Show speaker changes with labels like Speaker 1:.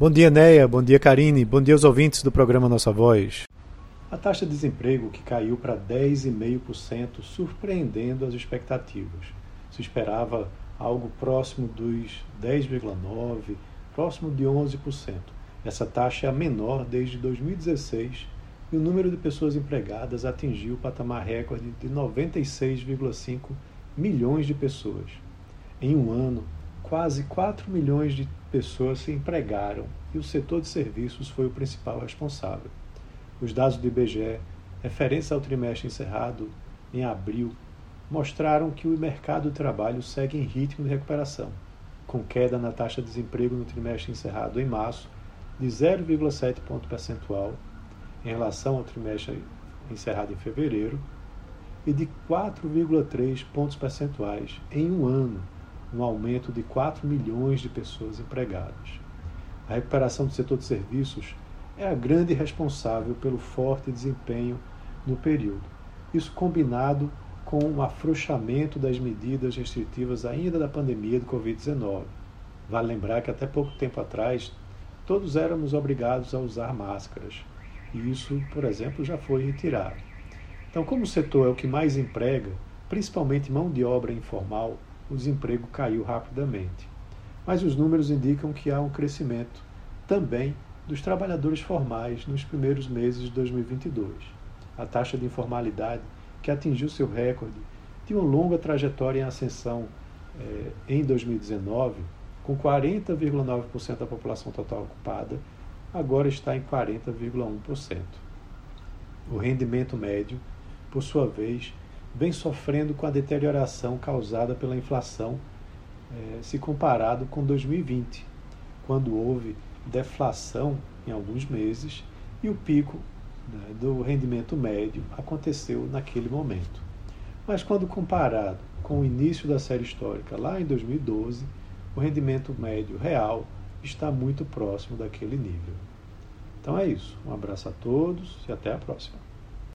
Speaker 1: Bom dia, Neia. Bom dia, Karine. Bom dia aos ouvintes do programa Nossa Voz. A taxa de desemprego que caiu para 10,5%, surpreendendo as expectativas. Se esperava algo próximo dos 10,9%, próximo de 11%. Essa taxa é a menor desde 2016 e o número de pessoas empregadas atingiu o patamar recorde de 96,5 milhões de pessoas. Em um ano, quase 4 milhões de pessoas se empregaram e o setor de serviços foi o principal responsável. Os dados do IBGE, referentes ao trimestre encerrado em abril, mostraram que o mercado de trabalho segue em ritmo de recuperação, com queda na taxa de desemprego no trimestre encerrado em março de 0,7 ponto percentual em relação ao trimestre encerrado em fevereiro e de 4,3 pontos percentuais em um ano, um aumento de 4 milhões de pessoas empregadas. A recuperação do setor de serviços é a grande responsável pelo forte desempenho no período. Isso combinado com o afrouxamento das medidas restritivas ainda da pandemia do Covid-19. Vale lembrar que até pouco tempo atrás todos éramos obrigados a usar máscaras. E isso, por exemplo, já foi retirado. Então, como o setor é o que mais emprega, principalmente mão de obra informal, o desemprego caiu rapidamente. Mas os números indicam que há um crescimento também dos trabalhadores formais nos primeiros meses de 2022. A taxa de informalidade, que atingiu seu recorde de uma longa trajetória em ascensão eh, em 2019, com 40,9% da população total ocupada, agora está em 40,1%. O rendimento médio, por sua vez, vem sofrendo com a deterioração causada pela inflação eh, se comparado com 2020, quando houve deflação em alguns meses e o pico né, do rendimento médio aconteceu naquele momento. Mas quando comparado com o início da série histórica, lá em 2012, o rendimento médio real está muito próximo daquele nível. Então é isso. Um abraço a todos e até a próxima.